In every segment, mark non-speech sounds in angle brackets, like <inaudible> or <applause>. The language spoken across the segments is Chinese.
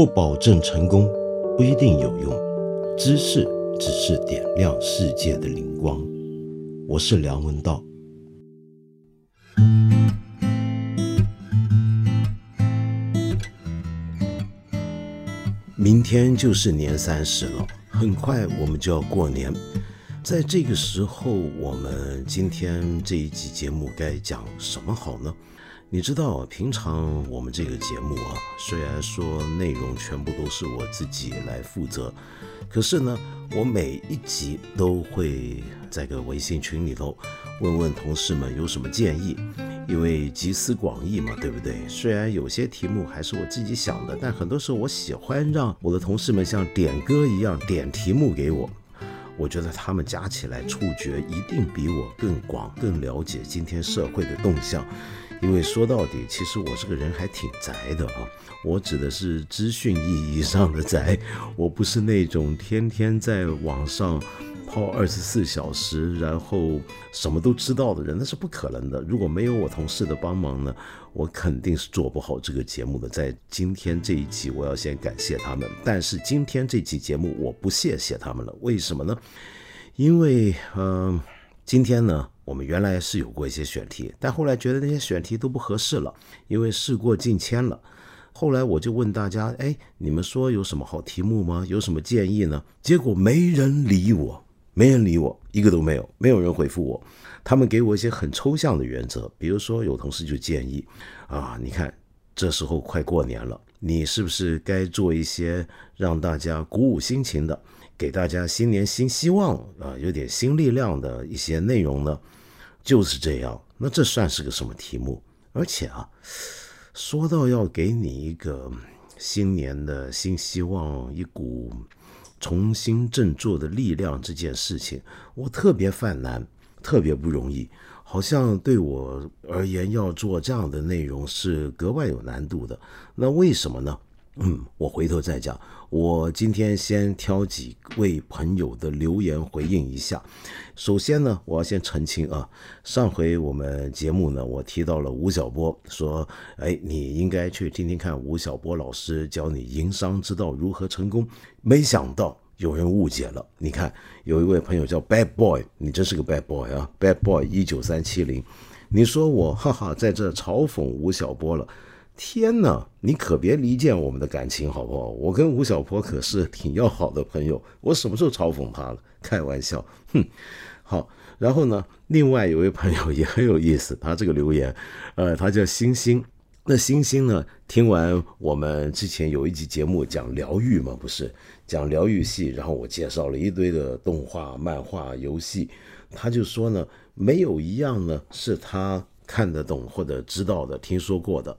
不保证成功，不一定有用。知识只是点亮世界的灵光。我是梁文道。明天就是年三十了，很快我们就要过年。在这个时候，我们今天这一集节目该讲什么好呢？你知道，平常我们这个节目啊，虽然说内容全部都是我自己来负责，可是呢，我每一集都会在个微信群里头问问同事们有什么建议，因为集思广益嘛，对不对？虽然有些题目还是我自己想的，但很多时候我喜欢让我的同事们像点歌一样点题目给我。我觉得他们加起来触觉一定比我更广，更了解今天社会的动向。因为说到底，其实我这个人还挺宅的啊。我指的是资讯意义上的宅，我不是那种天天在网上泡二十四小时，然后什么都知道的人，那是不可能的。如果没有我同事的帮忙呢，我肯定是做不好这个节目的。在今天这一集，我要先感谢他们。但是今天这期节目，我不谢谢他们了。为什么呢？因为，嗯，今天呢。我们原来是有过一些选题，但后来觉得那些选题都不合适了，因为事过境迁了。后来我就问大家：“哎，你们说有什么好题目吗？有什么建议呢？”结果没人理我，没人理我，一个都没有，没有人回复我。他们给我一些很抽象的原则，比如说有同事就建议：“啊，你看这时候快过年了，你是不是该做一些让大家鼓舞心情的，给大家新年新希望啊，有点新力量的一些内容呢？”就是这样，那这算是个什么题目？而且啊，说到要给你一个新年的新希望，一股重新振作的力量，这件事情我特别犯难，特别不容易，好像对我而言要做这样的内容是格外有难度的。那为什么呢？嗯，我回头再讲。我今天先挑几位朋友的留言回应一下。首先呢，我要先澄清啊，上回我们节目呢，我提到了吴晓波，说，哎，你应该去听听看吴晓波老师教你营商之道如何成功。没想到有人误解了。你看，有一位朋友叫 Bad Boy，你真是个 Bad Boy 啊，Bad Boy 一九三七零，你说我哈哈在这嘲讽吴晓波了。天哪，你可别离间我们的感情好不好？我跟吴小波可是挺要好的朋友，我什么时候嘲讽他了？开玩笑，哼。好，然后呢，另外有位朋友也很有意思，他这个留言，呃，他叫星星。那星星呢，听完我们之前有一集节目讲疗愈嘛，不是讲疗愈系，然后我介绍了一堆的动画、漫画、游戏，他就说呢，没有一样呢是他看得懂或者知道的、听说过的。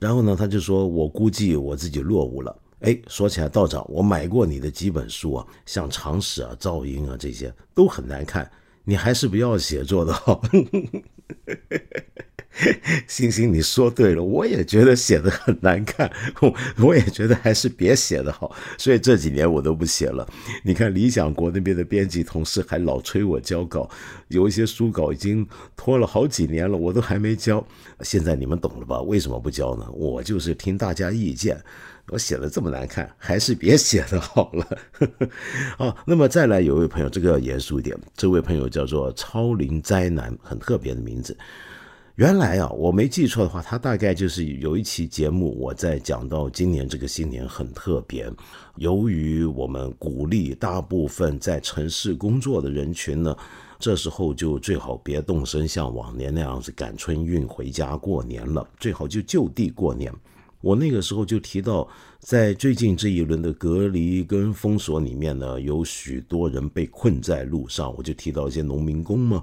然后呢，他就说：“我估计我自己落伍了。”哎，说起来，道长，我买过你的几本书啊，像《常识》啊、《噪音》啊这些都很难看，你还是不要写作的好。<laughs> 星星，你说对了，我也觉得写的很难看，<laughs> 我我也觉得还是别写的好，所以这几年我都不写了。你看理想国那边的编辑同事还老催我交稿，有一些书稿已经拖了好几年了，我都还没交。现在你们懂了吧？为什么不交呢？我就是听大家意见，我写的这么难看，还是别写的好了。<laughs> 好，那么再来有一位朋友，这个要严肃一点，这位朋友叫做超龄灾难，很特别的名字。原来啊，我没记错的话，他大概就是有一期节目，我在讲到今年这个新年很特别。由于我们鼓励大部分在城市工作的人群呢，这时候就最好别动身像往年那样子赶春运回家过年了，最好就就地过年。我那个时候就提到，在最近这一轮的隔离跟封锁里面呢，有许多人被困在路上，我就提到一些农民工嘛。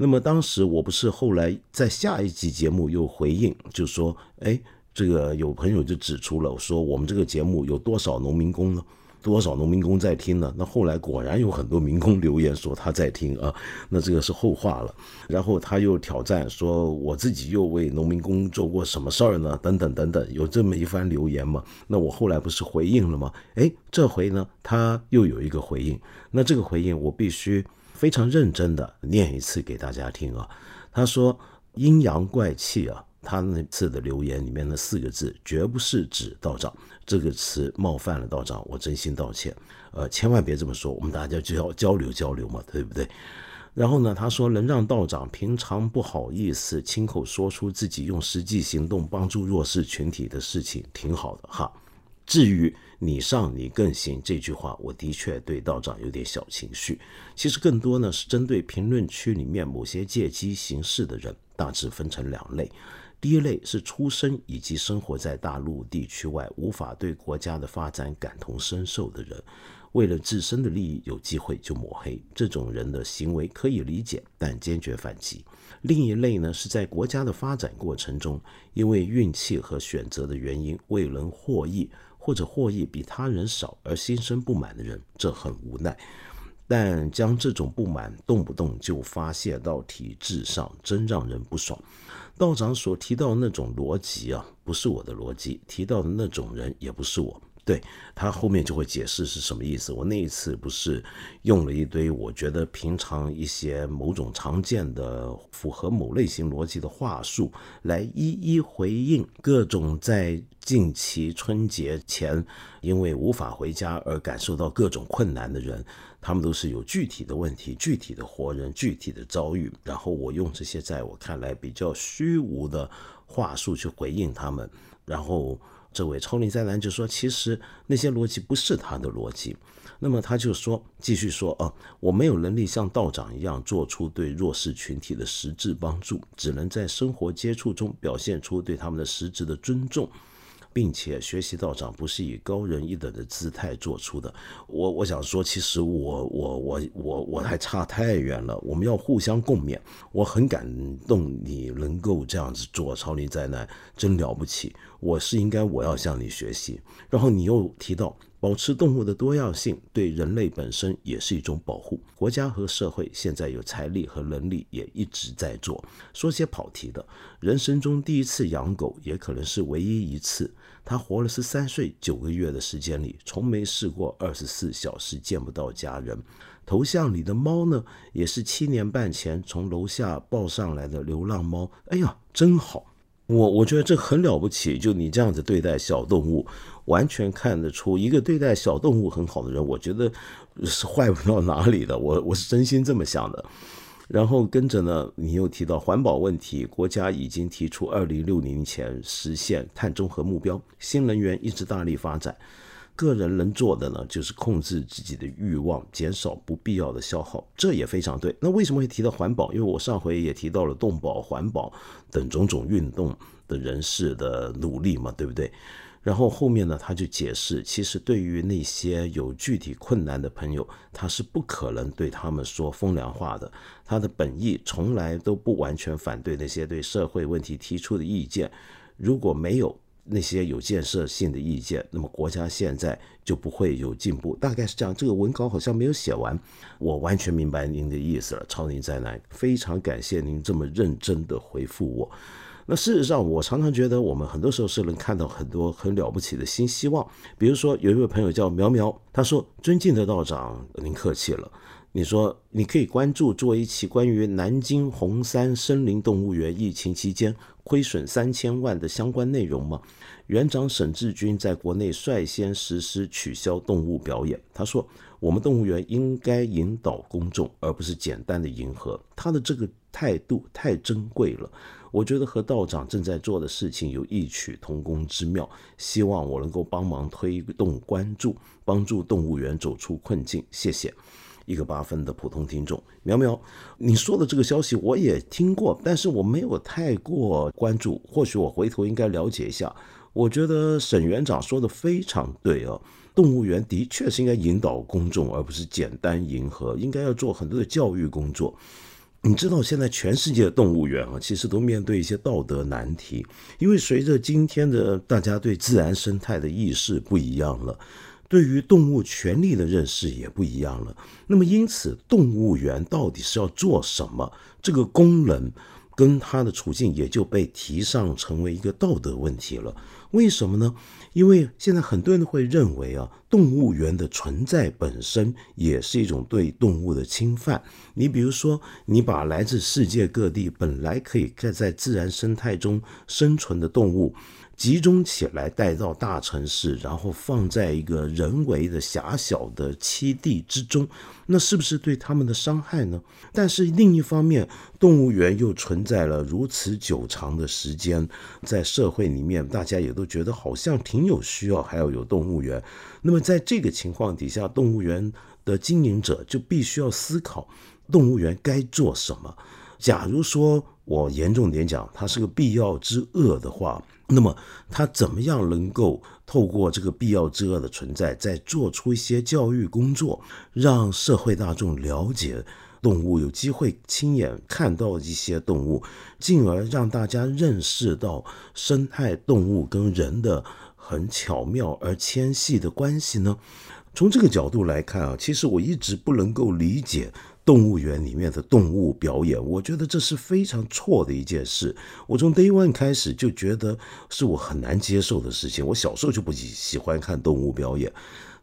那么当时我不是后来在下一集节目又回应，就说，哎，这个有朋友就指出了，说我们这个节目有多少农民工呢？多少农民工在听呢？那后来果然有很多民工留言说他在听啊，那这个是后话了。然后他又挑战说，我自己又为农民工做过什么事儿呢？等等等等，有这么一番留言嘛？那我后来不是回应了吗？哎，这回呢，他又有一个回应，那这个回应我必须。非常认真的念一次给大家听啊，他说阴阳怪气啊，他那次的留言里面的四个字绝不是指道长这个词冒犯了道长，我真心道歉。呃，千万别这么说，我们大家就要交流交流嘛，对不对？然后呢，他说能让道长平常不好意思亲口说出自己用实际行动帮助弱势群体的事情，挺好的哈。至于你上你更行这句话，我的确对道长有点小情绪。其实更多呢是针对评论区里面某些借机行事的人，大致分成两类。第一类是出生以及生活在大陆地区外，无法对国家的发展感同身受的人。为了自身的利益，有机会就抹黑这种人的行为可以理解，但坚决反击。另一类呢，是在国家的发展过程中，因为运气和选择的原因未能获益，或者获益比他人少而心生不满的人，这很无奈。但将这种不满动不动就发泄到体制上，真让人不爽。道长所提到的那种逻辑啊，不是我的逻辑；提到的那种人，也不是我。对他后面就会解释是什么意思。我那一次不是用了一堆我觉得平常一些某种常见的符合某类型逻辑的话术，来一一回应各种在近期春节前因为无法回家而感受到各种困难的人，他们都是有具体的问题、具体的活人、具体的遭遇。然后我用这些在我看来比较虚无的话术去回应他们，然后。这位超龄灾难就说：“其实那些逻辑不是他的逻辑。”那么他就说，继续说：“啊，我没有能力像道长一样做出对弱势群体的实质帮助，只能在生活接触中表现出对他们的实质的尊重。”并且学习道长不是以高人一等的姿态做出的。我我想说，其实我我我我我还差太远了。我们要互相共勉。我很感动你能够这样子做，超离灾难真了不起。我是应该我要向你学习。然后你又提到。保持动物的多样性对人类本身也是一种保护。国家和社会现在有财力和能力，也一直在做。说些跑题的，人生中第一次养狗，也可能是唯一一次。他活了十三岁九个月的时间里，从没试过二十四小时见不到家人。头像里的猫呢，也是七年半前从楼下抱上来的流浪猫。哎呀，真好！我我觉得这很了不起，就你这样子对待小动物。完全看得出，一个对待小动物很好的人，我觉得是坏不到哪里的。我我是真心这么想的。然后跟着呢，你又提到环保问题，国家已经提出二零六零前实现碳中和目标，新能源一直大力发展。个人能做的呢，就是控制自己的欲望，减少不必要的消耗，这也非常对。那为什么会提到环保？因为我上回也提到了动保、环保等种种运动的人士的努力嘛，对不对？然后后面呢，他就解释，其实对于那些有具体困难的朋友，他是不可能对他们说风凉话的。他的本意从来都不完全反对那些对社会问题提出的意见。如果没有那些有建设性的意见，那么国家现在就不会有进步。大概是这样。这个文稿好像没有写完，我完全明白您的意思了。超您再来，非常感谢您这么认真的回复我。那事实上，我常常觉得我们很多时候是能看到很多很了不起的新希望。比如说，有一位朋友叫苗苗，他说：“尊敬的道长，您客气了。你说你可以关注做一期关于南京红山森林动物园疫情期间亏损三千万的相关内容吗？”园长沈志军在国内率先实施取消动物表演。他说：“我们动物园应该引导公众，而不是简单的迎合。”他的这个态度太珍贵了。我觉得和道长正在做的事情有异曲同工之妙，希望我能够帮忙推动关注，帮助动物园走出困境。谢谢，一个八分的普通听众苗苗，你说的这个消息我也听过，但是我没有太过关注，或许我回头应该了解一下。我觉得沈园长说的非常对哦，动物园的确是应该引导公众，而不是简单迎合，应该要做很多的教育工作。你知道现在全世界的动物园啊，其实都面对一些道德难题，因为随着今天的大家对自然生态的意识不一样了，对于动物权利的认识也不一样了。那么因此，动物园到底是要做什么？这个功能跟它的处境也就被提上成为一个道德问题了。为什么呢？因为现在很多人都会认为啊，动物园的存在本身也是一种对动物的侵犯。你比如说，你把来自世界各地本来可以在在自然生态中生存的动物。集中起来带到大城市，然后放在一个人为的狭小的栖地之中，那是不是对他们的伤害呢？但是另一方面，动物园又存在了如此久长的时间，在社会里面，大家也都觉得好像挺有需要，还要有动物园。那么在这个情况底下，动物园的经营者就必须要思考，动物园该做什么。假如说我严重点讲，它是个必要之恶的话。那么，他怎么样能够透过这个必要之恶的存在，再做出一些教育工作，让社会大众了解动物，有机会亲眼看到一些动物，进而让大家认识到生态动物跟人的很巧妙而纤细的关系呢？从这个角度来看啊，其实我一直不能够理解。动物园里面的动物表演，我觉得这是非常错的一件事。我从 Day One 开始就觉得是我很难接受的事情。我小时候就不喜欢看动物表演。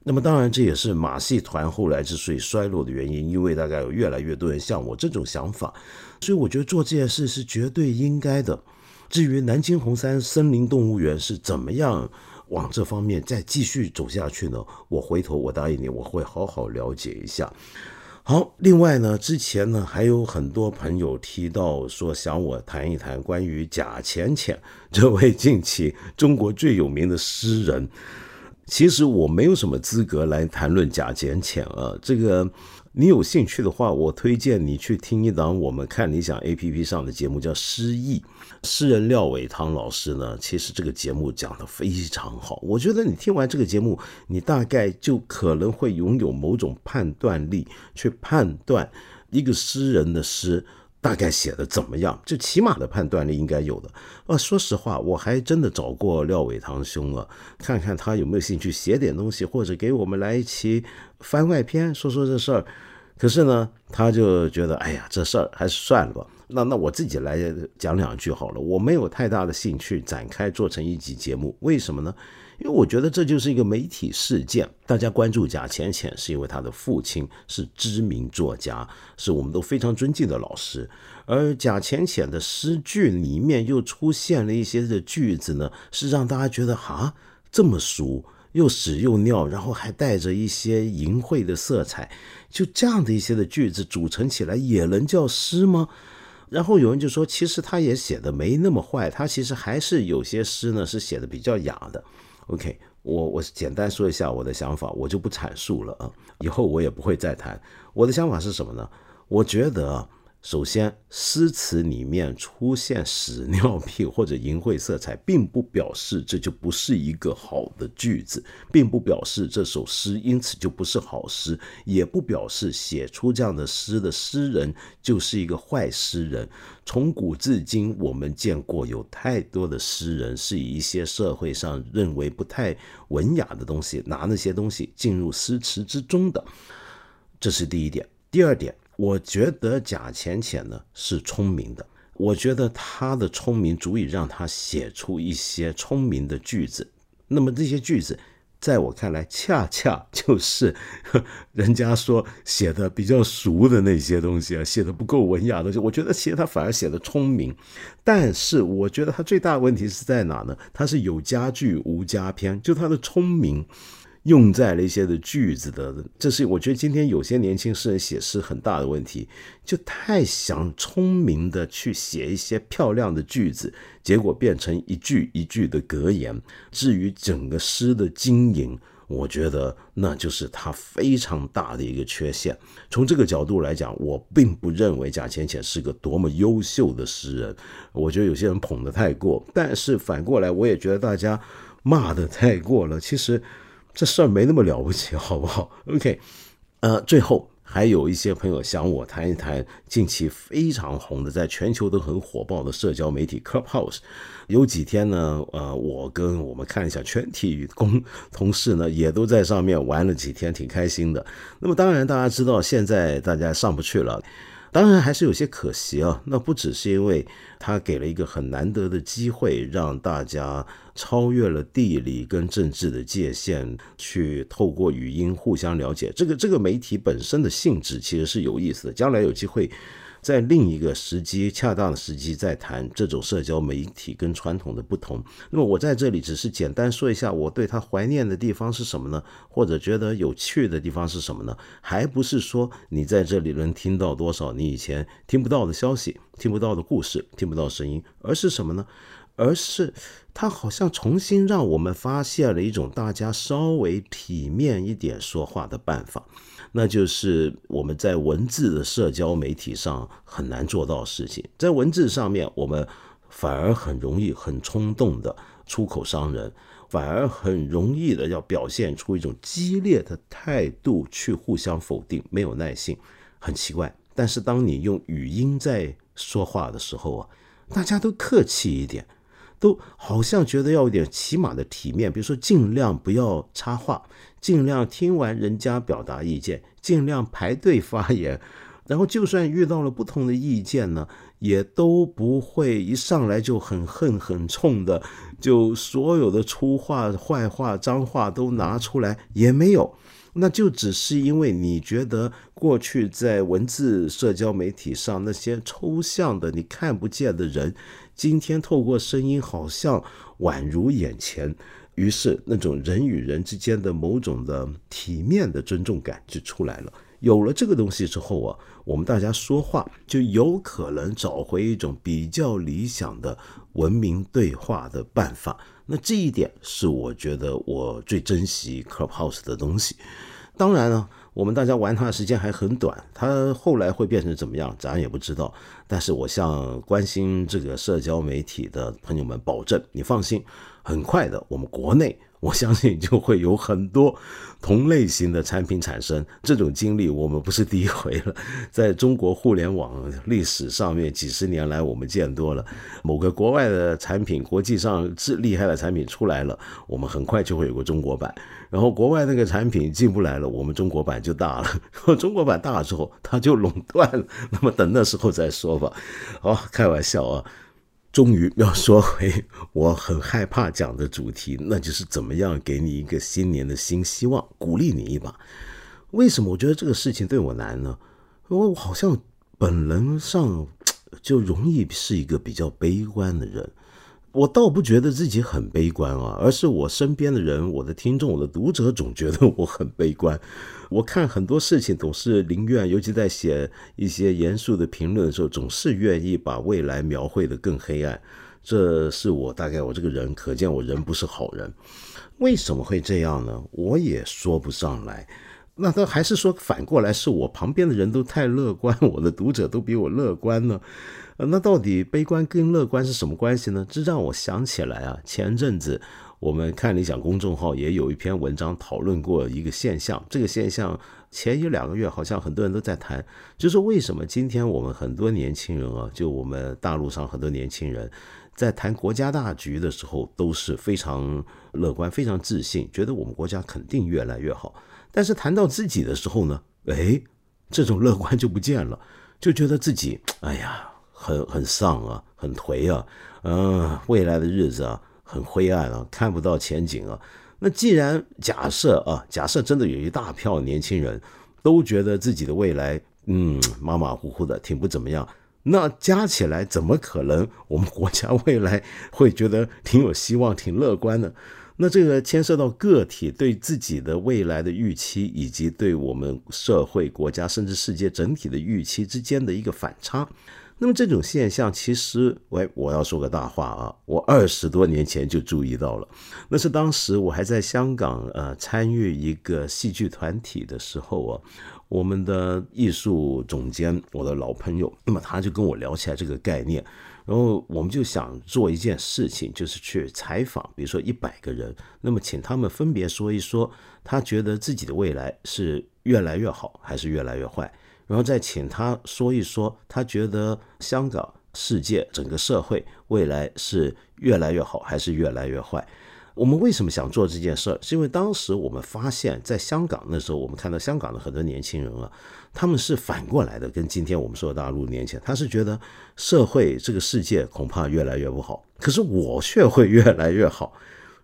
那么当然，这也是马戏团后来之所以衰落的原因，因为大概有越来越多人像我这种想法。所以我觉得做这件事是绝对应该的。至于南京红山森林动物园是怎么样往这方面再继续走下去呢？我回头我答应你，我会好好了解一下。好，另外呢，之前呢还有很多朋友提到说想我谈一谈关于贾浅浅这位近期中国最有名的诗人。其实我没有什么资格来谈论贾浅浅啊，这个。你有兴趣的话，我推荐你去听一档我们看理想 A P P 上的节目，叫《诗意》。诗人廖伟棠老师呢，其实这个节目讲的非常好。我觉得你听完这个节目，你大概就可能会拥有某种判断力，去判断一个诗人的诗大概写的怎么样，就起码的判断力应该有的。呃，说实话，我还真的找过廖伟棠兄了，看看他有没有兴趣写点东西，或者给我们来一期番外篇，说说这事儿。可是呢，他就觉得，哎呀，这事儿还是算了吧。那那我自己来讲两句好了。我没有太大的兴趣展开做成一集节目，为什么呢？因为我觉得这就是一个媒体事件。大家关注贾浅浅，是因为他的父亲是知名作家，是我们都非常尊敬的老师。而贾浅浅的诗句里面又出现了一些的句子呢，是让大家觉得哈这么熟。又屎又尿，然后还带着一些淫秽的色彩，就这样的一些的句子组成起来，也能叫诗吗？然后有人就说，其实他也写的没那么坏，他其实还是有些诗呢是写的比较雅的。OK，我我简单说一下我的想法，我就不阐述了啊，以后我也不会再谈。我的想法是什么呢？我觉得。首先，诗词里面出现屎尿屁或者淫秽色彩，并不表示这就不是一个好的句子，并不表示这首诗因此就不是好诗，也不表示写出这样的诗的诗人就是一个坏诗人。从古至今，我们见过有太多的诗人是以一些社会上认为不太文雅的东西，拿那些东西进入诗词之中的。这是第一点。第二点。我觉得贾浅浅呢是聪明的，我觉得他的聪明足以让他写出一些聪明的句子。那么这些句子，在我看来，恰恰 <laughs> 就是人家说写的比较俗的那些东西啊，写的不够文雅的东西。我觉得其实他反而写的聪明，但是我觉得他最大的问题是在哪呢？他是有家具无家篇，就他的聪明。用在了一些的句子的，这是我觉得今天有些年轻诗人写诗很大的问题，就太想聪明的去写一些漂亮的句子，结果变成一句一句的格言。至于整个诗的经营，我觉得那就是他非常大的一个缺陷。从这个角度来讲，我并不认为贾浅浅是个多么优秀的诗人。我觉得有些人捧得太过，但是反过来，我也觉得大家骂得太过了。其实。这事儿没那么了不起，<laughs> 好不好？OK，呃，最后还有一些朋友想我谈一谈近期非常红的，在全球都很火爆的社交媒体 Clubhouse。有几天呢，呃，我跟我们看一下全体工同事呢，也都在上面玩了几天，挺开心的。那么当然，大家知道现在大家上不去了。当然还是有些可惜啊。那不只是因为他给了一个很难得的机会，让大家超越了地理跟政治的界限，去透过语音互相了解。这个这个媒体本身的性质其实是有意思的。将来有机会。在另一个时机，恰当的时机再谈这种社交媒体跟传统的不同。那么我在这里只是简单说一下，我对他怀念的地方是什么呢？或者觉得有趣的地方是什么呢？还不是说你在这里能听到多少你以前听不到的消息、听不到的故事、听不到声音，而是什么呢？而是他好像重新让我们发现了一种大家稍微体面一点说话的办法。那就是我们在文字的社交媒体上很难做到事情。在文字上面，我们反而很容易很冲动的出口伤人，反而很容易的要表现出一种激烈的态度去互相否定，没有耐性，很奇怪。但是当你用语音在说话的时候啊，大家都客气一点。都好像觉得要有点起码的体面，比如说尽量不要插话，尽量听完人家表达意见，尽量排队发言，然后就算遇到了不同的意见呢，也都不会一上来就很恨很冲的，就所有的粗话、坏话、脏话都拿出来，也没有。那就只是因为你觉得过去在文字社交媒体上那些抽象的你看不见的人，今天透过声音好像宛如眼前，于是那种人与人之间的某种的体面的尊重感就出来了。有了这个东西之后啊，我们大家说话就有可能找回一种比较理想的文明对话的办法。那这一点是我觉得我最珍惜 Clubhouse 的东西。当然了，我们大家玩它的时间还很短，它后来会变成怎么样，咱也不知道。但是我向关心这个社交媒体的朋友们保证，你放心，很快的，我们国内。我相信就会有很多同类型的产品产生，这种经历我们不是第一回了，在中国互联网历史上面几十年来我们见多了。某个国外的产品，国际上最厉害的产品出来了，我们很快就会有个中国版。然后国外那个产品进不来了，我们中国版就大了。中国版大了之后，它就垄断了。那么等那时候再说好吧。好，开玩笑啊。终于要说回我很害怕讲的主题，那就是怎么样给你一个新年的新希望，鼓励你一把。为什么我觉得这个事情对我难呢？因为我好像本能上就容易是一个比较悲观的人。我倒不觉得自己很悲观啊，而是我身边的人、我的听众、我的读者总觉得我很悲观。我看很多事情总是宁愿，尤其在写一些严肃的评论的时候，总是愿意把未来描绘的更黑暗。这是我大概我这个人，可见我人不是好人。为什么会这样呢？我也说不上来。那他还是说反过来是我旁边的人都太乐观，我的读者都比我乐观呢？那到底悲观跟乐观是什么关系呢？这让我想起来啊，前阵子我们看理想公众号也有一篇文章讨论过一个现象。这个现象前一两个月好像很多人都在谈，就是为什么今天我们很多年轻人啊，就我们大陆上很多年轻人在谈国家大局的时候都是非常乐观、非常自信，觉得我们国家肯定越来越好。但是谈到自己的时候呢，哎，这种乐观就不见了，就觉得自己哎呀。很很丧啊，很颓啊，嗯，未来的日子啊，很灰暗啊，看不到前景啊。那既然假设啊，假设真的有一大票年轻人都觉得自己的未来，嗯，马马虎虎的，挺不怎么样，那加起来怎么可能我们国家未来会觉得挺有希望、挺乐观的？那这个牵涉到个体对自己的未来的预期，以及对我们社会、国家甚至世界整体的预期之间的一个反差。那么这种现象，其实，喂，我要说个大话啊！我二十多年前就注意到了，那是当时我还在香港呃参与一个戏剧团体的时候啊，我们的艺术总监，我的老朋友，那么他就跟我聊起来这个概念，然后我们就想做一件事情，就是去采访，比如说一百个人，那么请他们分别说一说，他觉得自己的未来是越来越好，还是越来越坏。然后再请他说一说，他觉得香港、世界、整个社会未来是越来越好还是越来越坏？我们为什么想做这件事儿？是因为当时我们发现，在香港那时候，我们看到香港的很多年轻人啊，他们是反过来的，跟今天我们说的大陆年轻人，他是觉得社会这个世界恐怕越来越不好，可是我却会越来越好，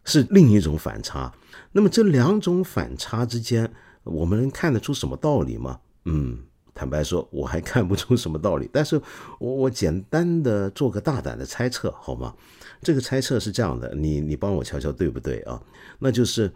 是另一种反差。那么这两种反差之间，我们能看得出什么道理吗？嗯，坦白说，我还看不出什么道理。但是我我简单的做个大胆的猜测，好吗？这个猜测是这样的，你你帮我瞧瞧对不对啊？那就是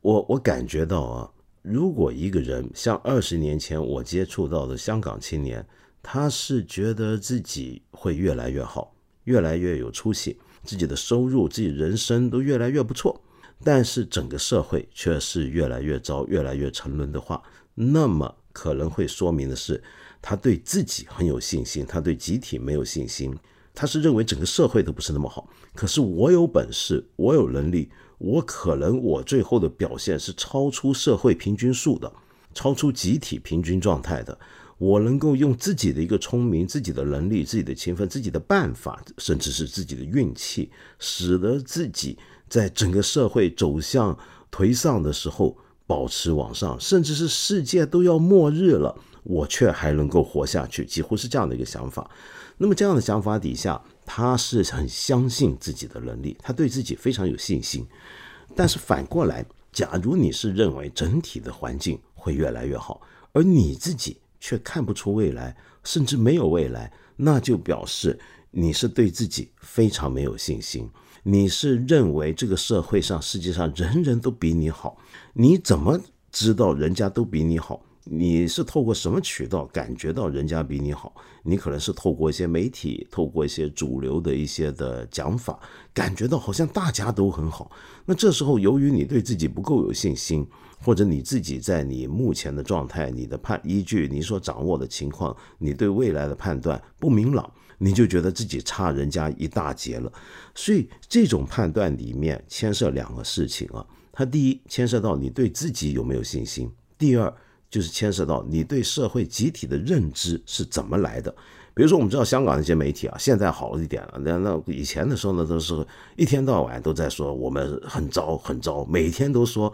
我我感觉到啊，如果一个人像二十年前我接触到的香港青年，他是觉得自己会越来越好，越来越有出息，自己的收入、自己人生都越来越不错，但是整个社会却是越来越糟、越来越沉沦的话，那么可能会说明的是，他对自己很有信心，他对集体没有信心。他是认为整个社会都不是那么好，可是我有本事，我有能力，我可能我最后的表现是超出社会平均数的，超出集体平均状态的。我能够用自己的一个聪明、自己的能力、自己的勤奋、自己的办法，甚至是自己的运气，使得自己在整个社会走向颓丧的时候保持往上，甚至是世界都要末日了，我却还能够活下去，几乎是这样的一个想法。那么这样的想法底下，他是很相信自己的能力，他对自己非常有信心。但是反过来，假如你是认为整体的环境会越来越好，而你自己却看不出未来，甚至没有未来，那就表示你是对自己非常没有信心。你是认为这个社会上、世界上人人都比你好，你怎么知道人家都比你好？你是透过什么渠道感觉到人家比你好？你可能是透过一些媒体，透过一些主流的一些的讲法，感觉到好像大家都很好。那这时候，由于你对自己不够有信心，或者你自己在你目前的状态、你的判依据、你所掌握的情况，你对未来的判断不明朗，你就觉得自己差人家一大截了。所以，这种判断里面牵涉两个事情啊。它第一牵涉到你对自己有没有信心，第二。就是牵涉到你对社会集体的认知是怎么来的。比如说，我们知道香港那些媒体啊，现在好一点了。那那以前的时候呢，都是一天到晚都在说我们很糟很糟，每天都说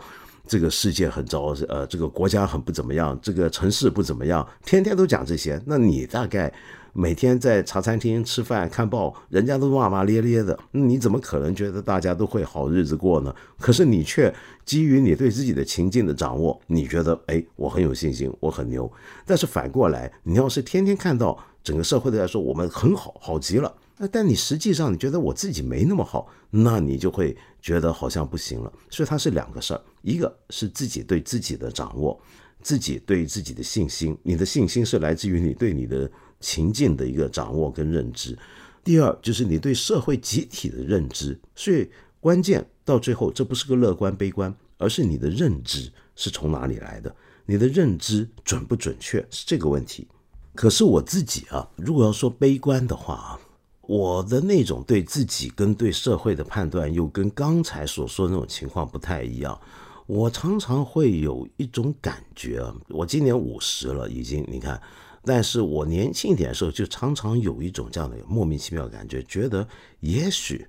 这个世界很糟，呃，这个国家很不怎么样，这个城市不怎么样，天天都讲这些。那你大概？每天在茶餐厅吃饭看报，人家都骂骂咧咧的，你怎么可能觉得大家都会好日子过呢？可是你却基于你对自己的情境的掌握，你觉得哎，我很有信心，我很牛。但是反过来，你要是天天看到整个社会都在说我们很好，好极了，那但你实际上你觉得我自己没那么好，那你就会觉得好像不行了。所以它是两个事儿，一个是自己对自己的掌握，自己对自己的信心，你的信心是来自于你对你的。情境的一个掌握跟认知，第二就是你对社会集体的认知，所以关键到最后，这不是个乐观悲观，而是你的认知是从哪里来的，你的认知准不准确是这个问题。可是我自己啊，如果要说悲观的话啊，我的那种对自己跟对社会的判断又跟刚才所说的那种情况不太一样。我常常会有一种感觉啊，我今年五十了，已经你看。但是我年轻一点的时候，就常常有一种这样的莫名其妙的感觉，觉得也许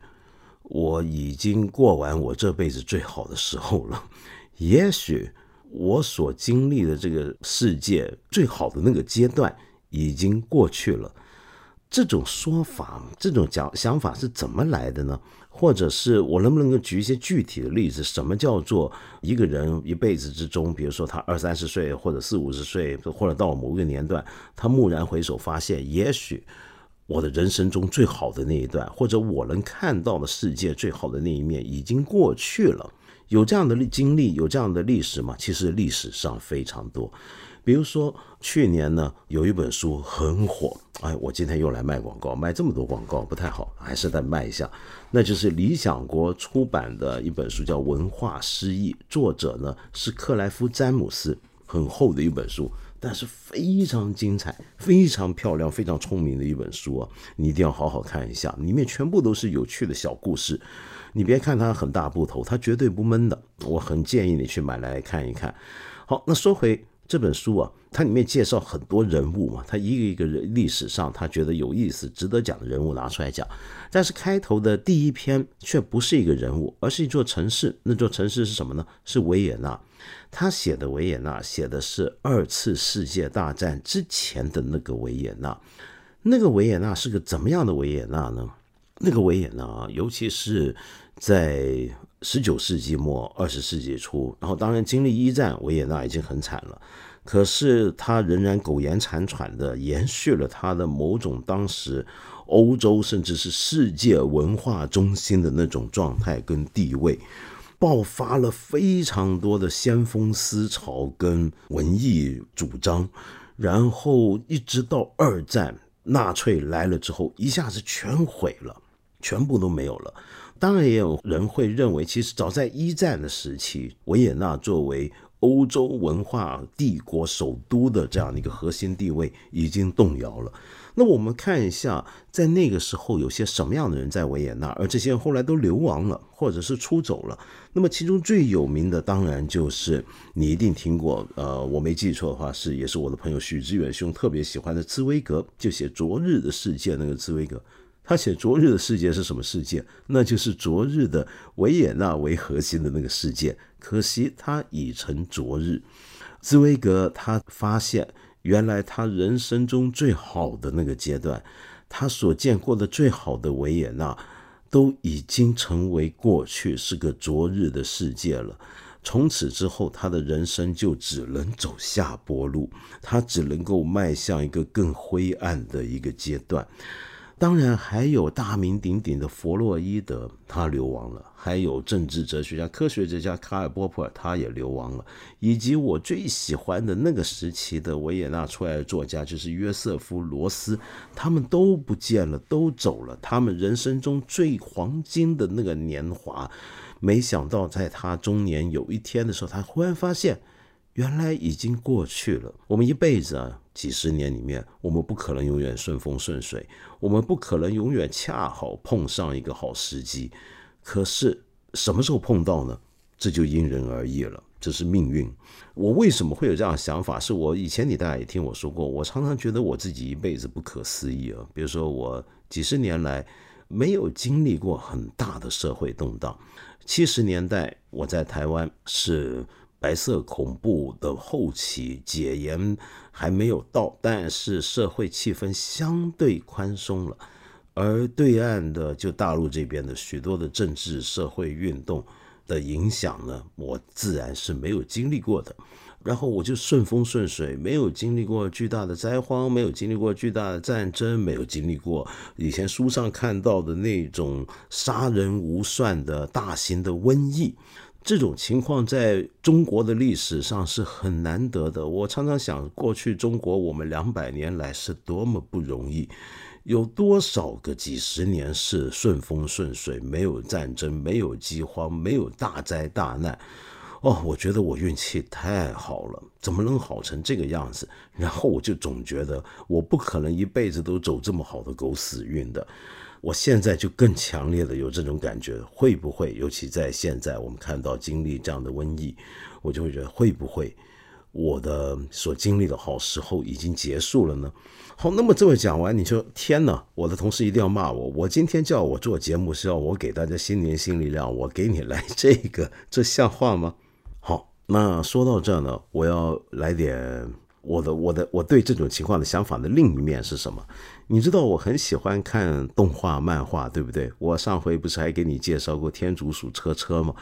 我已经过完我这辈子最好的时候了，<laughs> 也许我所经历的这个世界最好的那个阶段已经过去了。这种说法，这种讲想法是怎么来的呢？或者是我能不能够举一些具体的例子？什么叫做一个人一辈子之中，比如说他二三十岁，或者四五十岁，或者到了某个年段，他蓦然回首，发现也许我的人生中最好的那一段，或者我能看到的世界最好的那一面已经过去了。有这样的经历，有这样的历史吗？其实历史上非常多。比如说去年呢，有一本书很火，哎，我今天又来卖广告，卖这么多广告不太好，还是再卖一下。那就是理想国出版的一本书，叫《文化失忆》，作者呢是克莱夫·詹姆斯，很厚的一本书，但是非常精彩、非常漂亮、非常聪明的一本书啊，你一定要好好看一下，里面全部都是有趣的小故事。你别看它很大部头，它绝对不闷的，我很建议你去买来看一看。好，那说回。这本书啊，它里面介绍很多人物嘛，他一个一个人历史上他觉得有意思、值得讲的人物拿出来讲。但是开头的第一篇却不是一个人物，而是一座城市。那座城市是什么呢？是维也纳。他写的维也纳写的是二次世界大战之前的那个维也纳。那个维也纳是个怎么样的维也纳呢？那个维也纳，尤其是在十九世纪末、二十世纪初，然后当然经历一战，维也纳已经很惨了。可是他仍然苟延残喘的延续了他的某种当时欧洲甚至是世界文化中心的那种状态跟地位，爆发了非常多的先锋思潮跟文艺主张，然后一直到二战，纳粹来了之后，一下子全毁了，全部都没有了。当然，也有人会认为，其实早在一战的时期，维也纳作为欧洲文化帝国首都的这样的一个核心地位已经动摇了。那我们看一下，在那个时候有些什么样的人在维也纳，而这些人后来都流亡了，或者是出走了。那么其中最有名的，当然就是你一定听过，呃，我没记错的话，是也是我的朋友许知远兄特别喜欢的茨威格，就写《昨日的世界》那个茨威格。他写昨日的世界是什么世界？那就是昨日的维也纳为核心的那个世界。可惜他已成昨日。茨威格他发现，原来他人生中最好的那个阶段，他所见过的最好的维也纳，都已经成为过去，是个昨日的世界了。从此之后，他的人生就只能走下坡路，他只能够迈向一个更灰暗的一个阶段。当然还有大名鼎鼎的弗洛伊德，他流亡了；还有政治哲学家、科学家卡尔波普尔，他也流亡了；以及我最喜欢的那个时期的维也纳出来的作家，就是约瑟夫罗斯，他们都不见了，都走了。他们人生中最黄金的那个年华，没想到在他中年有一天的时候，他忽然发现。原来已经过去了。我们一辈子啊，几十年里面，我们不可能永远顺风顺水，我们不可能永远恰好碰上一个好时机。可是什么时候碰到呢？这就因人而异了，这是命运。我为什么会有这样的想法？是我以前你大家也听我说过，我常常觉得我自己一辈子不可思议啊。比如说，我几十年来没有经历过很大的社会动荡。七十年代我在台湾是。白色恐怖的后期，解严还没有到，但是社会气氛相对宽松了。而对岸的，就大陆这边的许多的政治社会运动的影响呢，我自然是没有经历过的。然后我就顺风顺水，没有经历过巨大的灾荒，没有经历过巨大的战争，没有经历过以前书上看到的那种杀人无算的大型的瘟疫。这种情况在中国的历史上是很难得的。我常常想，过去中国我们两百年来是多么不容易，有多少个几十年是顺风顺水，没有战争，没有饥荒，没有大灾大难。哦，我觉得我运气太好了，怎么能好成这个样子？然后我就总觉得我不可能一辈子都走这么好的狗屎运的。我现在就更强烈的有这种感觉，会不会？尤其在现在，我们看到经历这样的瘟疫，我就会觉得会不会我的所经历的好时候已经结束了呢？好，那么这么讲完，你说天哪，我的同事一定要骂我。我今天叫我做节目是要我给大家新年新力量，我给你来这个，这像话吗？好，那说到这呢，我要来点我的我的我对这种情况的想法的另一面是什么？你知道我很喜欢看动画漫画，对不对？我上回不是还给你介绍过《天竺鼠车车》吗？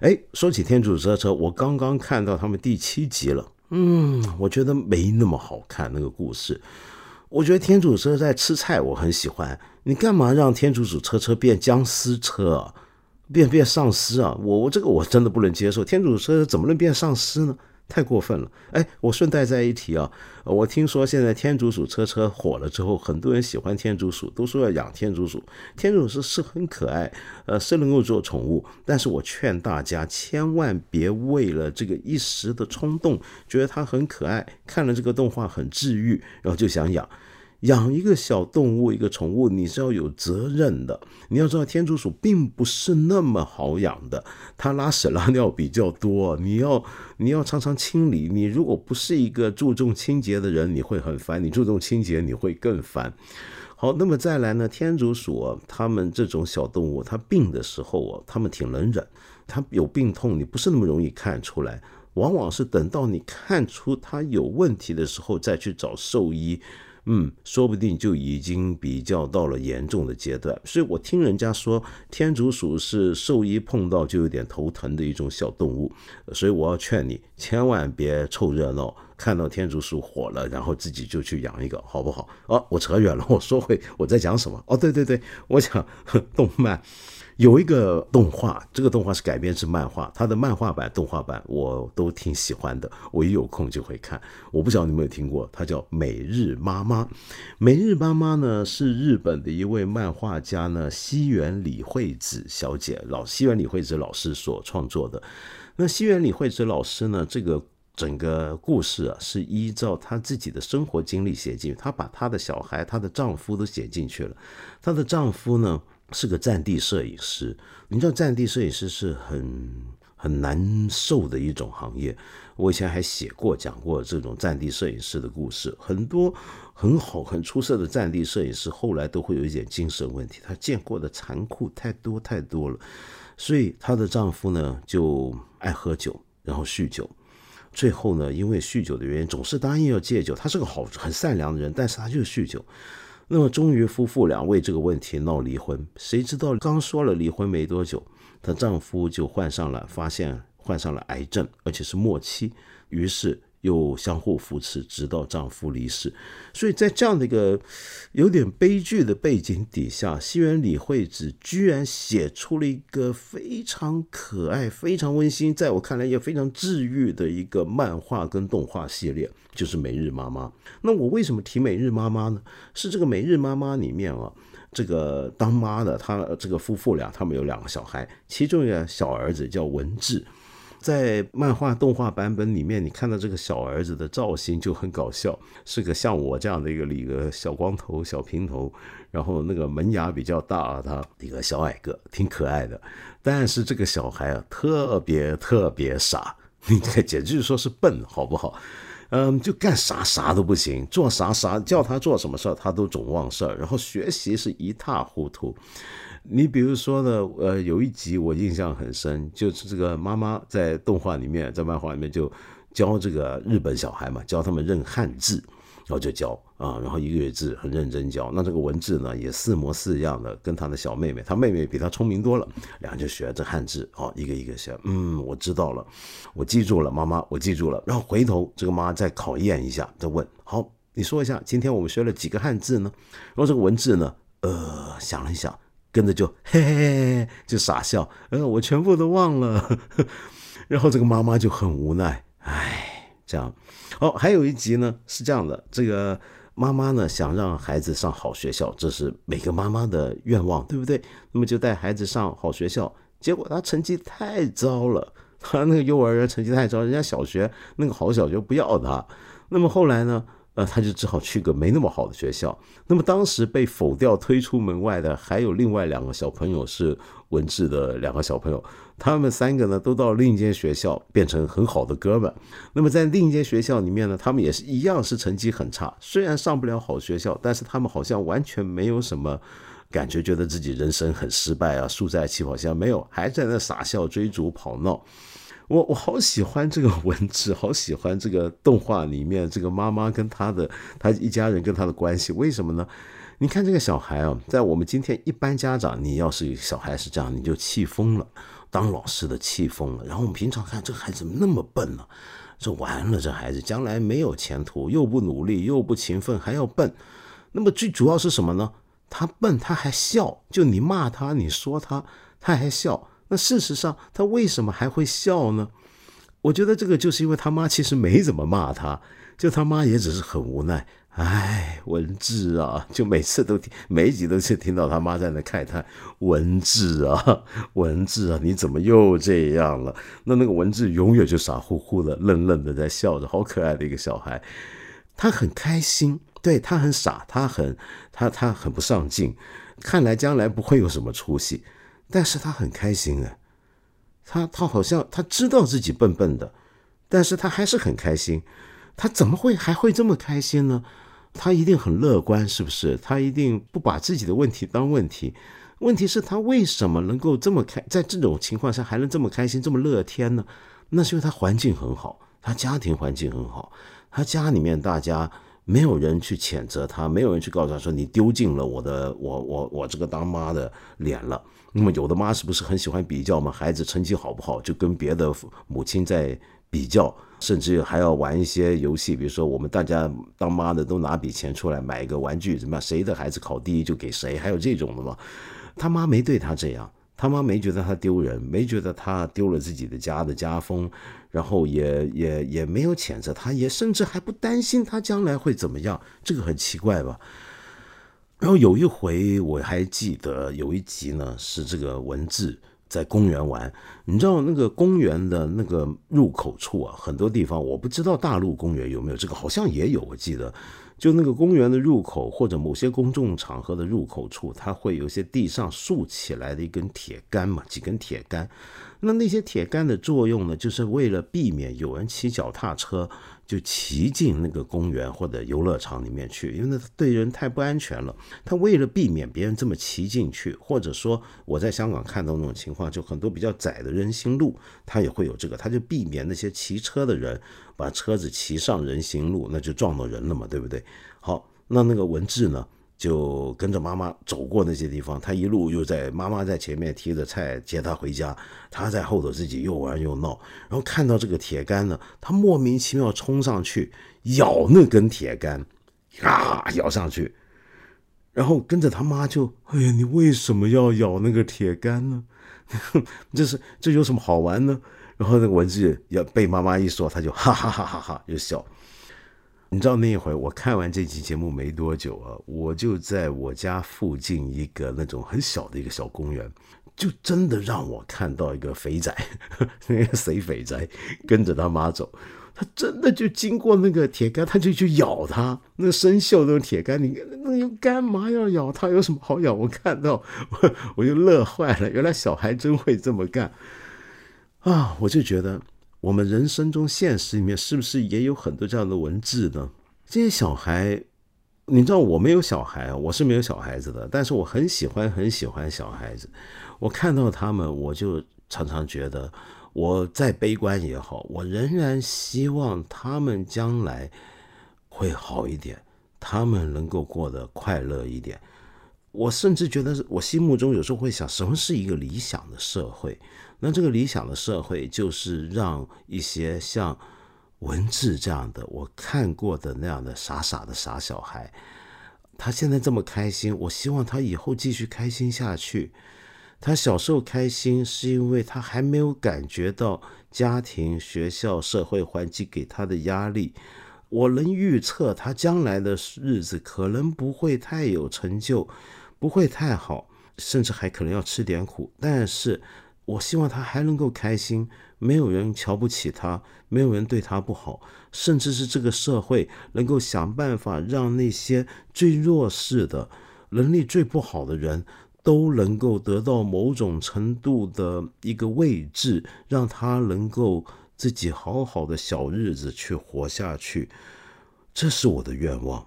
哎，说起《天竺鼠车车》，我刚刚看到他们第七集了。嗯，我觉得没那么好看那个故事。我觉得天竺鼠车在吃菜，我很喜欢。你干嘛让天竺鼠车车变僵尸车啊？变变丧尸啊？我我这个我真的不能接受。天竺车怎么能变丧尸呢？太过分了！哎，我顺带再一提啊，我听说现在天竺鼠车车火了之后，很多人喜欢天竺鼠，都说要养天竺鼠。天竺鼠是很可爱，呃，是能够做宠物。但是我劝大家千万别为了这个一时的冲动，觉得它很可爱，看了这个动画很治愈，然后就想养。养一个小动物，一个宠物，你是要有责任的。你要知道，天竺鼠并不是那么好养的，它拉屎拉尿比较多，你要你要常常清理。你如果不是一个注重清洁的人，你会很烦；你注重清洁，你会更烦。好，那么再来呢？天竺鼠啊，它们这种小动物，它病的时候啊，它们挺能忍。它有病痛，你不是那么容易看出来，往往是等到你看出它有问题的时候，再去找兽医。嗯，说不定就已经比较到了严重的阶段，所以我听人家说天竺鼠是兽医碰到就有点头疼的一种小动物，所以我要劝你千万别凑热闹，看到天竺鼠火了，然后自己就去养一个，好不好？哦，我扯远了，我说回我在讲什么？哦，对对对，我讲 <laughs> 动漫。有一个动画，这个动画是改编自漫画，它的漫画版、动画版我都挺喜欢的，我一有空就会看。我不晓得你有没有听过，它叫《每日妈妈》。《每日妈妈》呢是日本的一位漫画家呢西园理惠子小姐老西园理惠子老师所创作的。那西园理惠子老师呢，这个整个故事啊是依照她自己的生活经历写进，她把她的小孩、她的丈夫都写进去了。她的丈夫呢？是个战地摄影师，你知道战地摄影师是很很难受的一种行业。我以前还写过讲过这种战地摄影师的故事，很多很好很出色的战地摄影师后来都会有一点精神问题，他见过的残酷太多太多了。所以她的丈夫呢就爱喝酒，然后酗酒，最后呢因为酗酒的原因总是答应要戒酒。他是个好很善良的人，但是他就是酗酒。那么，终于夫妇俩为这个问题闹离婚。谁知道刚说了离婚没多久，她丈夫就患上了，发现患上了癌症，而且是末期。于是。又相互扶持，直到丈夫离世。所以在这样的一个有点悲剧的背景底下，西园理惠子居然写出了一个非常可爱、非常温馨，在我看来也非常治愈的一个漫画跟动画系列，就是《每日妈妈》。那我为什么提《每日妈妈》呢？是这个《每日妈妈》里面啊，这个当妈的她这个夫妇俩，他们有两个小孩，其中一个小儿子叫文志。在漫画动画版本里面，你看到这个小儿子的造型就很搞笑，是个像我这样的一个一个小光头、小平头，然后那个门牙比较大，他一个小矮个，挺可爱的。但是这个小孩啊，特别特别傻，<laughs> 你简直就说是笨，好不好？嗯，就干啥啥都不行，做啥啥叫他做什么事儿，他都总忘事儿，然后学习是一塌糊涂。你比如说呢，呃，有一集我印象很深，就是这个妈妈在动画里面，在漫画里面就教这个日本小孩嘛，教他们认汉字，然后就教啊，然后一个月字很认真教。那这个文字呢，也似模似样的，跟他的小妹妹，他妹妹比他聪明多了，两人就学这汉字，哦，一个一个学。嗯，我知道了，我记住了，妈妈，我记住了。然后回头这个妈再考验一下，再问，好，你说一下，今天我们学了几个汉字呢？然后这个文字呢，呃，想了一想。跟着就嘿嘿嘿，就傻笑，呃，我全部都忘了。<laughs> 然后这个妈妈就很无奈，唉，这样。哦，还有一集呢，是这样的，这个妈妈呢想让孩子上好学校，这是每个妈妈的愿望，对不对？那么就带孩子上好学校，结果他成绩太糟了，他那个幼儿园成绩太糟，人家小学那个好小学不要他。那么后来呢？那他就只好去个没那么好的学校。那么当时被否掉、推出门外的还有另外两个小朋友，是文治的两个小朋友。他们三个呢，都到另一间学校，变成很好的哥们。那么在另一间学校里面呢，他们也是一样，是成绩很差。虽然上不了好学校，但是他们好像完全没有什么感觉，觉得自己人生很失败啊，输在起跑线没有，还在那傻笑、追逐、跑闹。我我好喜欢这个 <laughs> 文字，好喜欢这个动画里面这个妈妈跟他的他一家人跟他的关系，为什么呢？你看这个小孩啊，在我们今天一般家长，你要是小孩是这样，你就气疯了，当老师的气疯了。然后我们平常看这个孩子怎么那么笨呢？这完了，这孩子将来没有前途，又不努力，又不勤奋，还要笨。那么最主要是什么呢？他笨，他还笑，就你骂他，你说他，他还笑。那事实上，他为什么还会笑呢？我觉得这个就是因为他妈其实没怎么骂他，就他妈也只是很无奈。哎，文治啊，就每次都听，每一集都是听到他妈在那慨叹：“文治啊，文治啊，你怎么又这样了？”那那个文治永远就傻乎乎的、愣愣的在笑着，好可爱的一个小孩。他很开心，对他很傻，他很他他很不上进，看来将来不会有什么出息，但是他很开心哎，他他好像他知道自己笨笨的，但是他还是很开心，他怎么会还会这么开心呢？他一定很乐观，是不是？他一定不把自己的问题当问题。问题是，他为什么能够这么开，在这种情况下还能这么开心、这么乐天呢？那是因为他环境很好，他家庭环境很好，他家里面大家没有人去谴责他，没有人去告诉他说你丢尽了我的我我我这个当妈的脸了。那么有的妈是不是很喜欢比较嘛？孩子成绩好不好，就跟别的母亲在比较，甚至还要玩一些游戏，比如说我们大家当妈的都拿笔钱出来买一个玩具，怎么样？谁的孩子考第一就给谁，还有这种的嘛？他妈没对他这样，他妈没觉得他丢人，没觉得他丢了自己的家的家风，然后也也也没有谴责他，也甚至还不担心他将来会怎么样，这个很奇怪吧？然后有一回我还记得有一集呢，是这个文字在公园玩，你知道那个公园的那个入口处啊，很多地方我不知道大陆公园有没有这个，好像也有，我记得。就那个公园的入口，或者某些公众场合的入口处，它会有一些地上竖起来的一根铁杆嘛，几根铁杆。那那些铁杆的作用呢，就是为了避免有人骑脚踏车就骑进那个公园或者游乐场里面去，因为那对人太不安全了。他为了避免别人这么骑进去，或者说我在香港看到那种情况，就很多比较窄的人行路，他也会有这个，他就避免那些骑车的人把车子骑上人行路，那就撞到人了嘛，对不对？好，那那个文志呢？就跟着妈妈走过那些地方，他一路又在妈妈在前面提着菜接他回家，他在后头自己又玩又闹，然后看到这个铁杆呢，他莫名其妙冲上去咬那根铁杆，<laughs> 啊，咬上去，然后跟着他妈就，哎呀，你为什么要咬那个铁杆呢？<laughs> 这是这有什么好玩呢？然后那个文字要被妈妈一说，他就哈哈哈哈哈就笑。你知道那一会儿我看完这期节目没多久啊，我就在我家附近一个那种很小的一个小公园，就真的让我看到一个肥仔，<laughs> 那个谁肥仔跟着他妈走，他真的就经过那个铁杆，他就去咬他，那生锈那种铁杆，你那又干嘛要咬他？有什么好咬？我看到我我就乐坏了，原来小孩真会这么干啊！我就觉得。我们人生中现实里面是不是也有很多这样的文字呢？这些小孩，你知道我没有小孩，我是没有小孩子的，但是我很喜欢很喜欢小孩子。我看到他们，我就常常觉得，我再悲观也好，我仍然希望他们将来会好一点，他们能够过得快乐一点。我甚至觉得，我心目中有时候会想，什么是一个理想的社会？那这个理想的社会，就是让一些像文志这样的我看过的那样的傻傻的傻小孩，他现在这么开心，我希望他以后继续开心下去。他小时候开心，是因为他还没有感觉到家庭、学校、社会环境给他的压力。我能预测他将来的日子可能不会太有成就。不会太好，甚至还可能要吃点苦。但是，我希望他还能够开心，没有人瞧不起他，没有人对他不好，甚至是这个社会能够想办法让那些最弱势的、能力最不好的人都能够得到某种程度的一个位置，让他能够自己好好的小日子去活下去。这是我的愿望。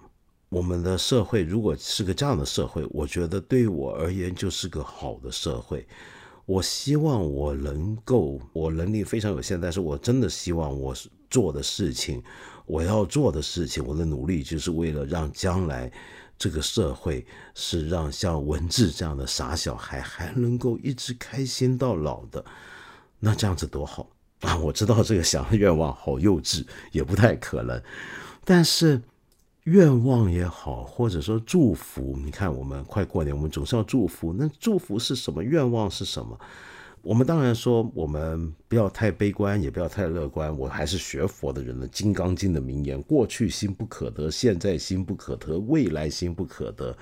我们的社会如果是个这样的社会，我觉得对我而言就是个好的社会。我希望我能够，我能力非常有限，但是我真的希望我做的事情，我要做的事情，我的努力就是为了让将来这个社会是让像文志这样的傻小孩还能够一直开心到老的。那这样子多好 <laughs> 啊！我知道这个想的愿望好幼稚，也不太可能，但是。愿望也好，或者说祝福，你看我们快过年，我们总是要祝福。那祝福是什么？愿望是什么？我们当然说，我们不要太悲观，也不要太乐观。我还是学佛的人呢，《金刚经》的名言：过去心不可得，现在心不可得，未来心不可得。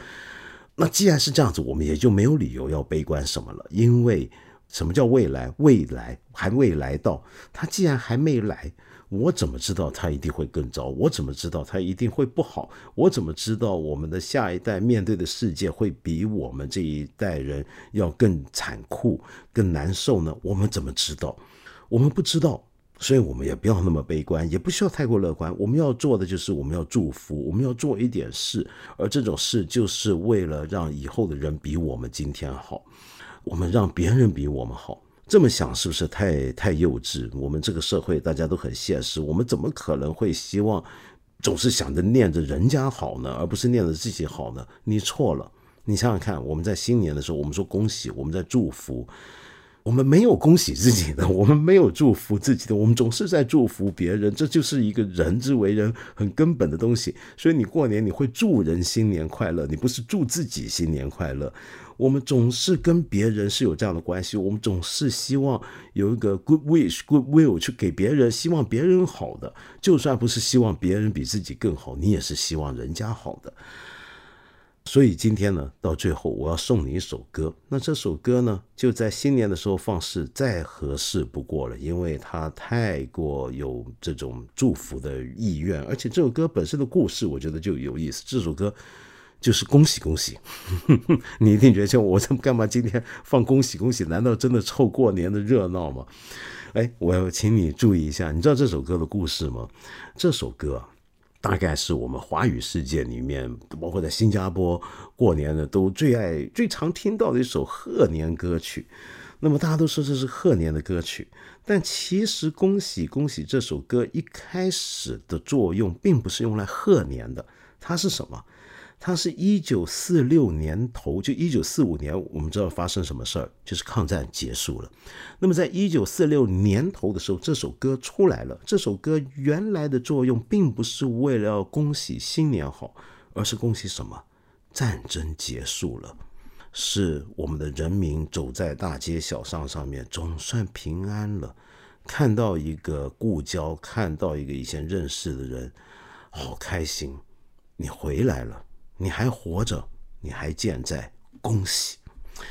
那既然是这样子，我们也就没有理由要悲观什么了，因为。什么叫未来？未来还未来到，他既然还没来，我怎么知道他一定会更糟？我怎么知道他一定会不好？我怎么知道我们的下一代面对的世界会比我们这一代人要更残酷、更难受呢？我们怎么知道？我们不知道，所以我们也不要那么悲观，也不需要太过乐观。我们要做的就是我们要祝福，我们要做一点事，而这种事就是为了让以后的人比我们今天好。我们让别人比我们好，这么想是不是太太幼稚？我们这个社会大家都很现实，我们怎么可能会希望总是想着念着人家好呢，而不是念着自己好呢？你错了，你想想看，我们在新年的时候，我们说恭喜，我们在祝福。我们没有恭喜自己的，我们没有祝福自己的，我们总是在祝福别人，这就是一个人之为人很根本的东西。所以你过年你会祝人新年快乐，你不是祝自己新年快乐。我们总是跟别人是有这样的关系，我们总是希望有一个 good wish、good will 去给别人，希望别人好的，就算不是希望别人比自己更好，你也是希望人家好的。所以今天呢，到最后我要送你一首歌。那这首歌呢，就在新年的时候放是再合适不过了，因为它太过有这种祝福的意愿，而且这首歌本身的故事，我觉得就有意思。这首歌就是恭喜恭喜，<laughs> 你一定觉得我这干嘛今天放恭喜恭喜？难道真的凑过年的热闹吗？哎，我要请你注意一下，你知道这首歌的故事吗？这首歌。大概是我们华语世界里面，包括在新加坡过年的都最爱、最常听到的一首贺年歌曲。那么大家都说这是贺年的歌曲，但其实“恭喜恭喜”这首歌一开始的作用并不是用来贺年的，它是什么？它是一九四六年头，就一九四五年，我们知道发生什么事儿，就是抗战结束了。那么在一九四六年头的时候，这首歌出来了。这首歌原来的作用并不是为了要恭喜新年好，而是恭喜什么？战争结束了，是我们的人民走在大街小巷上面，总算平安了。看到一个故交，看到一个以前认识的人，好开心，你回来了。你还活着，你还健在，恭喜！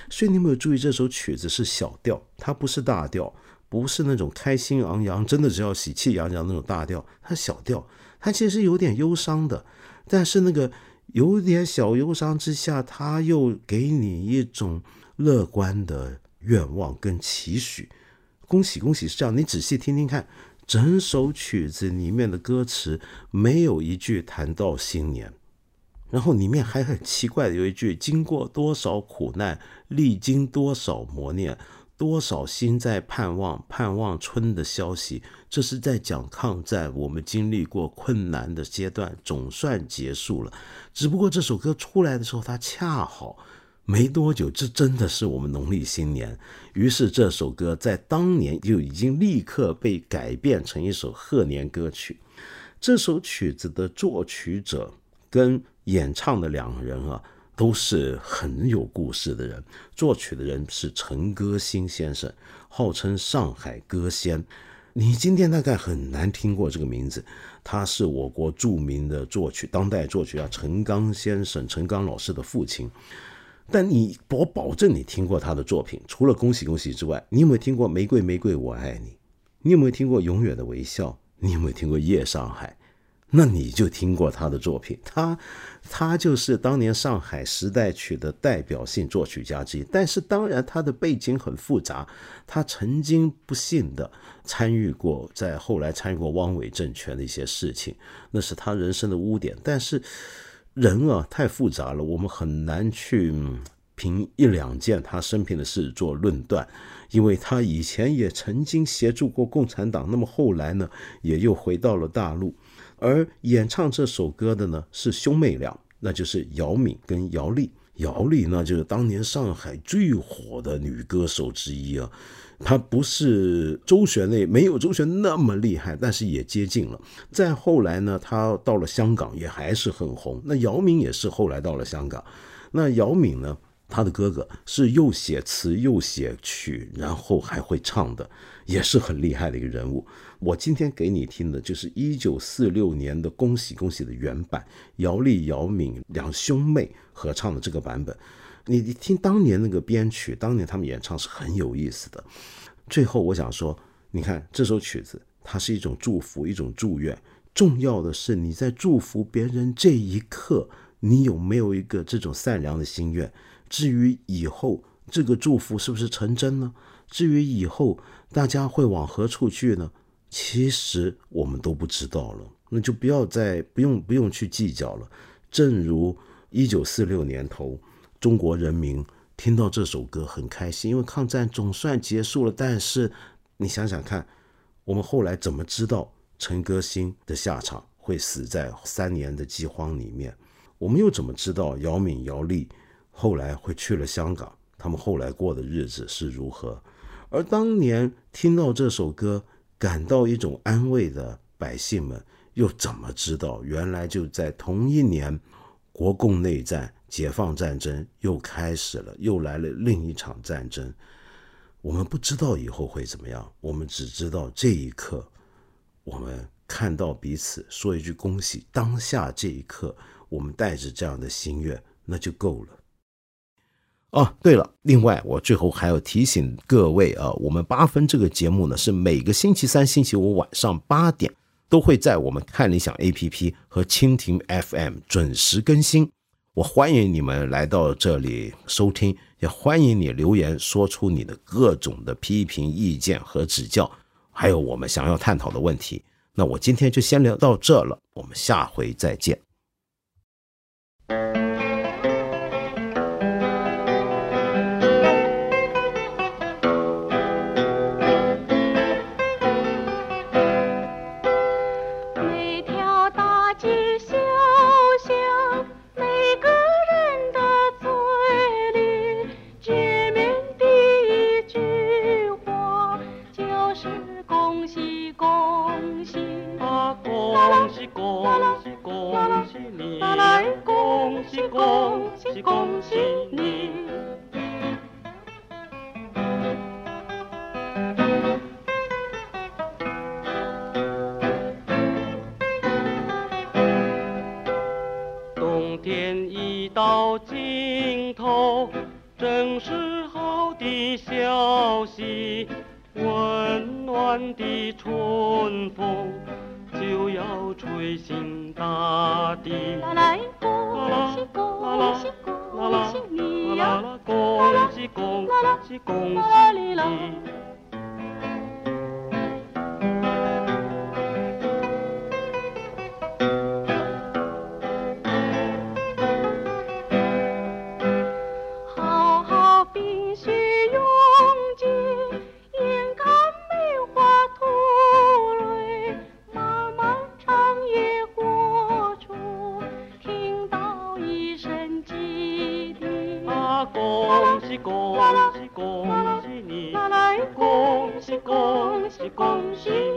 所以你有没有注意，这首曲子是小调，它不是大调，不是那种开心昂扬，真的只要喜气洋洋那种大调，它小调，它其实有点忧伤的，但是那个有点小忧伤之下，它又给你一种乐观的愿望跟期许。恭喜恭喜是这样，你仔细听听看，整首曲子里面的歌词没有一句谈到新年。然后里面还很奇怪的有一句：“经过多少苦难，历经多少磨练，多少心在盼望，盼望春的消息。”这是在讲抗战，我们经历过困难的阶段，总算结束了。只不过这首歌出来的时候，它恰好没多久，这真的是我们农历新年。于是这首歌在当年就已经立刻被改编成一首贺年歌曲。这首曲子的作曲者跟演唱的两人啊，都是很有故事的人。作曲的人是陈歌辛先生，号称上海歌仙。你今天大概很难听过这个名字，他是我国著名的作曲，当代作曲家陈刚先生，陈刚老师的父亲。但你，我保证你听过他的作品，除了《恭喜恭喜》之外，你有没有听过《玫瑰玫瑰我爱你》？你有没有听过《永远的微笑》？你有没有听过《夜上海》？那你就听过他的作品，他他就是当年上海时代曲的代表性作曲家之一。但是当然他的背景很复杂，他曾经不幸的参与过，在后来参与过汪伪政权的一些事情，那是他人生的污点。但是人啊太复杂了，我们很难去凭一两件他生平的事做论断，因为他以前也曾经协助过共产党，那么后来呢，也又回到了大陆。而演唱这首歌的呢是兄妹俩，那就是姚敏跟姚丽。姚丽呢就是当年上海最火的女歌手之一啊，她不是周璇那没有周璇那么厉害，但是也接近了。再后来呢，她到了香港也还是很红。那姚明也是后来到了香港。那姚敏呢，他的哥哥是又写词又写曲，然后还会唱的，也是很厉害的一个人物。我今天给你听的就是一九四六年的《恭喜恭喜》的原版，姚丽、姚敏两兄妹合唱的这个版本。你你听当年那个编曲，当年他们演唱是很有意思的。最后我想说，你看这首曲子，它是一种祝福，一种祝愿。重要的是你在祝福别人这一刻，你有没有一个这种善良的心愿？至于以后这个祝福是不是成真呢？至于以后大家会往何处去呢？其实我们都不知道了，那就不要再不用不用去计较了。正如一九四六年头，中国人民听到这首歌很开心，因为抗战总算结束了。但是你想想看，我们后来怎么知道陈歌辛的下场会死在三年的饥荒里面？我们又怎么知道姚敏、姚丽后来会去了香港？他们后来过的日子是如何？而当年听到这首歌。感到一种安慰的百姓们，又怎么知道原来就在同一年，国共内战、解放战争又开始了，又来了另一场战争。我们不知道以后会怎么样，我们只知道这一刻，我们看到彼此说一句恭喜。当下这一刻，我们带着这样的心愿，那就够了。哦，对了，另外我最后还要提醒各位啊，我们八分这个节目呢是每个星期三、星期五晚上八点都会在我们看理想 APP 和蜻蜓 FM 准时更新。我欢迎你们来到这里收听，也欢迎你留言说出你的各种的批评意见和指教，还有我们想要探讨的问题。那我今天就先聊到这了，我们下回再见。しこんしこんしにこんしこんしこんし